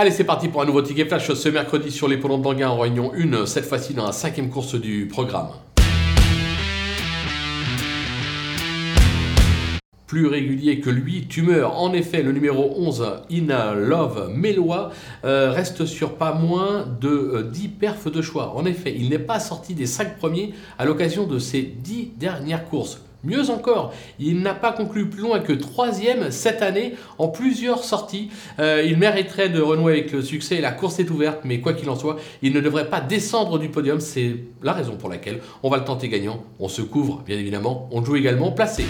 Allez, c'est parti pour un nouveau ticket flash ce mercredi sur les l'hippodrome d'Anguin en réunion 1, cette fois-ci dans la cinquième course du programme. plus régulier que lui, Tumeur. En effet, le numéro 11, In Love Meloa, euh, reste sur pas moins de 10 euh, perfs de choix. En effet, il n'est pas sorti des 5 premiers à l'occasion de ses 10 dernières courses. Mieux encore, il n'a pas conclu plus loin que troisième cette année en plusieurs sorties. Euh, il mériterait de renouer avec le succès. La course est ouverte, mais quoi qu'il en soit, il ne devrait pas descendre du podium. C'est la raison pour laquelle on va le tenter gagnant. On se couvre, bien évidemment. On joue également placé.